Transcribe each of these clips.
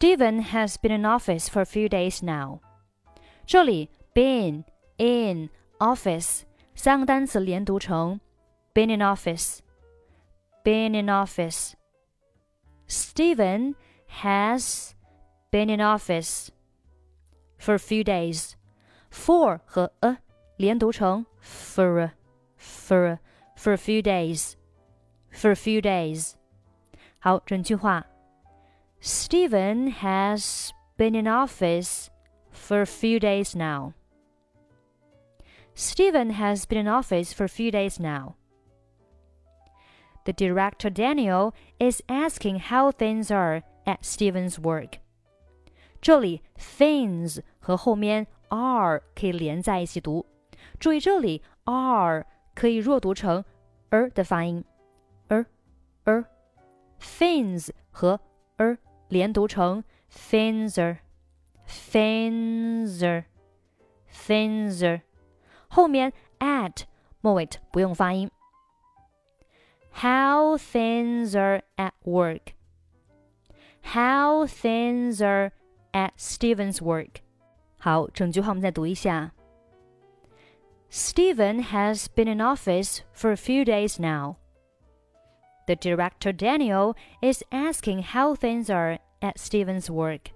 Steven has been in office for a few days now. now。这里 been in office 三个单词连读成 been in office, been in office." office。Steven has been in office for a few days. days。for 和 a 连读成 for for for a few days for a few days. days。好，整句话。Steven has been in office for a few days now. Steven has been in office for a few days now. The director Daniel is asking how things are at Steven's work. 这里 things 和后面 are 可以连在一起读。注意这里 are 可以弱读成 er 的发音，er er things 和 er。连读成 fencer，fencer，fencer，后面 at 末尾不用发音。How things are at work. How things are at Steven's work. 好，整句话我们再读一下。Steven has been in office for a few days now. The director Daniel is asking how things are at Steven's work.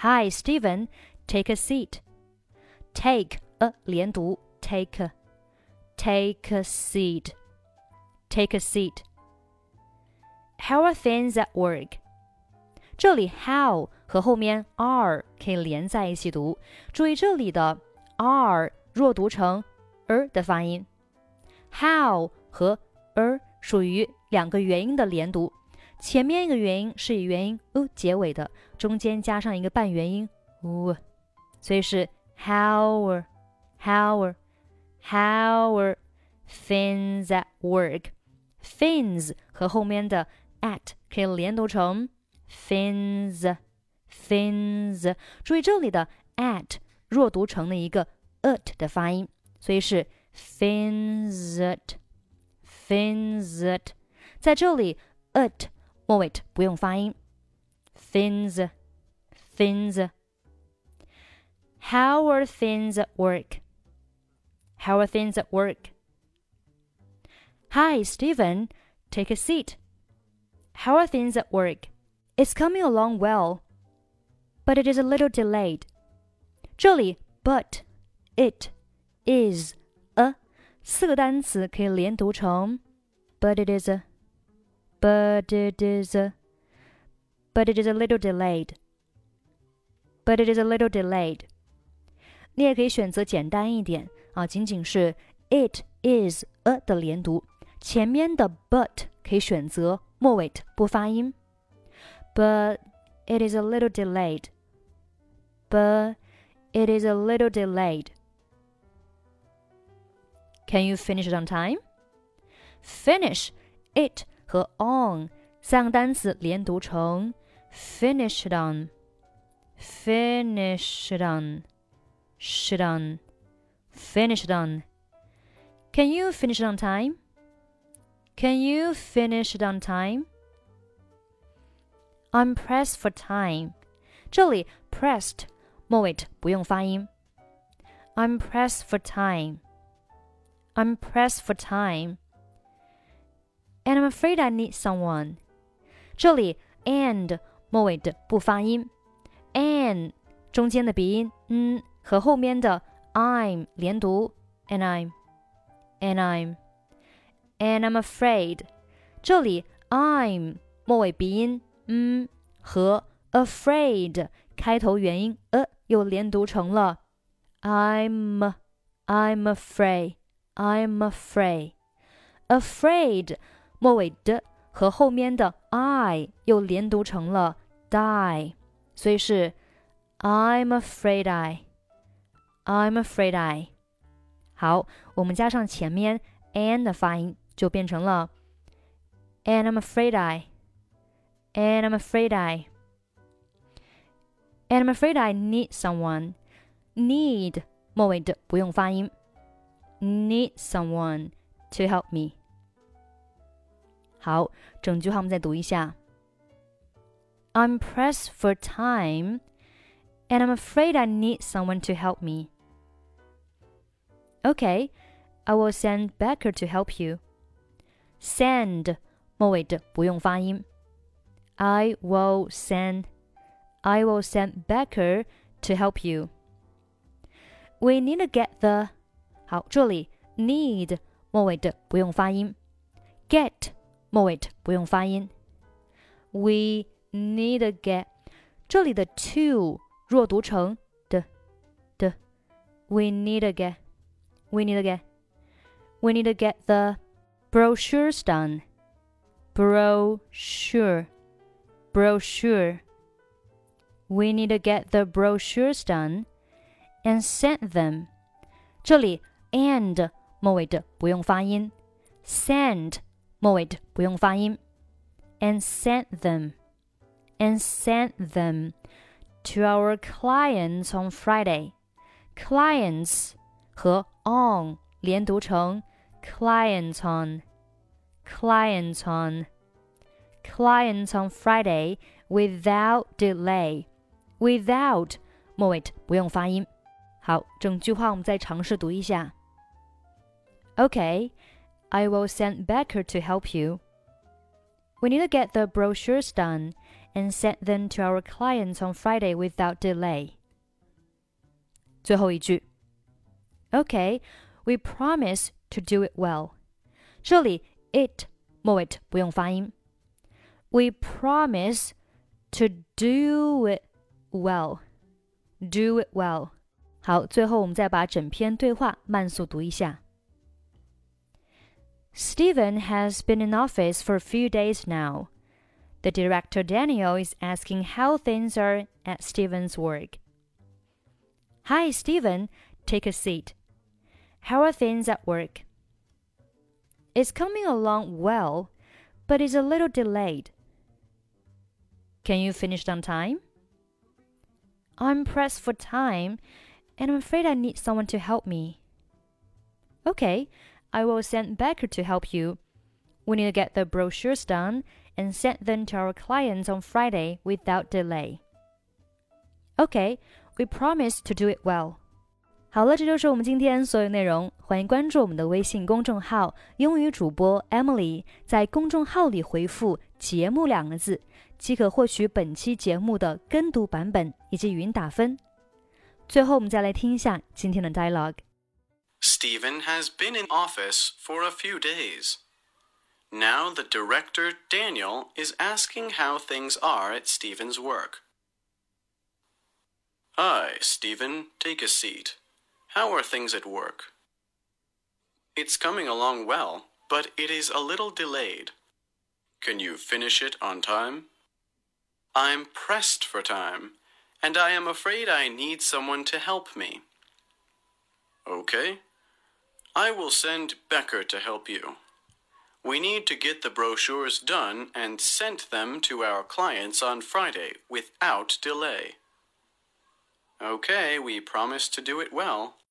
Hi, Steven. Take a seat. Take uh, a 连读 take a, take a seat. Take a seat. How are things at work? 这里 how 和后面 are 可以连在一起读。注意这里的 are er 的发音。How 和 er 属于两个元音的连读，前面一个元音是以元音 u 结尾的，中间加上一个半元音 u，所以是 how how how things at work。Things 和后面的 at 可以连读成 things things。注意这里的 at 弱读成了一个 ut 的发音，所以是 things it fins it，在这里 it 末尾不用发音，fins How are things at work? How are things at work? Hi, Steven. Take a seat. How are things at work? It's coming along well, but it is a little delayed. Julie, but, it, is 四个单词可以连读成 but it is a, but it is a, but it is a little delayed, but it is a little delayed. 你也可以选择简单一点啊，仅仅是 it is a 的连读。前面的 but 可以选择末尾不发音。But it is a little delayed. But it is a little delayed. Can you finish it on time? Finish it 和 on 三个单词连读成 finish it on. Finish it on. Shit on. Finish it on. Can you finish it on time? Can you finish it on time? I'm pressed for time. 这里 pressed 末尾不用发音。I'm pressed for time. I'm pressed for time. And I'm afraid I need someone. 这里 and 末尾的不发音，and 中间的鼻音嗯和后面的 I'm 连读，and I'm and I'm。and I'm afraid。这里 I'm 末尾鼻音嗯和 afraid 开头元音 a 又连读成了 I'm I'm afraid I'm afraid afraid 末尾的和后面的 I 又连读成了 die，所以是 I'm afraid I I'm afraid I。好，我们加上前面 and 的发音。就变成了 And I'm afraid I And I'm afraid I And I'm afraid I need someone need 末尾的不用发音 need someone to help me。好，整句话我们再读一下。I'm pressed for time, and I'm afraid I need someone to help me. Okay, I will send Beker to help you. Send 末尾的不用发音。I will send, I will send Beker to help you. We need to get the 好，这里 need 末尾的不用发音，get 末尾的不用发音。We need to get 这里的 to 弱读成的的。We need to get we need to get we need to get the brochures done. Brochure brochure. We need to get the brochures done and send them. 这里 and 末尾的不用发音，send 末尾的不用发音，and send them and send them to our clients on Friday. Clients 和 on 连读成 clients on clients on clients on Friday without delay. Without 末尾不用发音。好，整句话我们再尝试读一下。 Okay, I will send Beker to help you. We need to get the brochures done and send them to our clients on Friday without delay. 最后一句，Okay, we promise to do it well. 这里 it 末尾不用发音。We promise to do it well. Do it well. 好，最后我们再把整篇对话慢速读一下。Steven has been in office for a few days now. The director Daniel is asking how things are at Steven's work. Hi, Steven. Take a seat. How are things at work? It's coming along well, but it's a little delayed. Can you finish on time? I'm pressed for time, and I'm afraid I need someone to help me. Okay, I will send Beker to help you. We need to get the brochures done and send them to our clients on Friday without delay. Okay, we promise to do it well. 好了，这就是我们今天所有内容。欢迎关注我们的微信公众号“英语主播 Emily”，在公众号里回复“节目”两个字，即可获取本期节目的跟读版本以及语音打分。最后，我们再来听一下今天的 dialogue。Steven has been in office for a few days. Now the director, Daniel, is asking how things are at Steven's work. Hi, Steven. Take a seat. How are things at work? It's coming along well, but it is a little delayed. Can you finish it on time? I'm pressed for time, and I am afraid I need someone to help me. Okay. I will send Beker to help you. We need to get the brochures done and sent them to our clients on Friday without delay. Okay, we promise to do it well.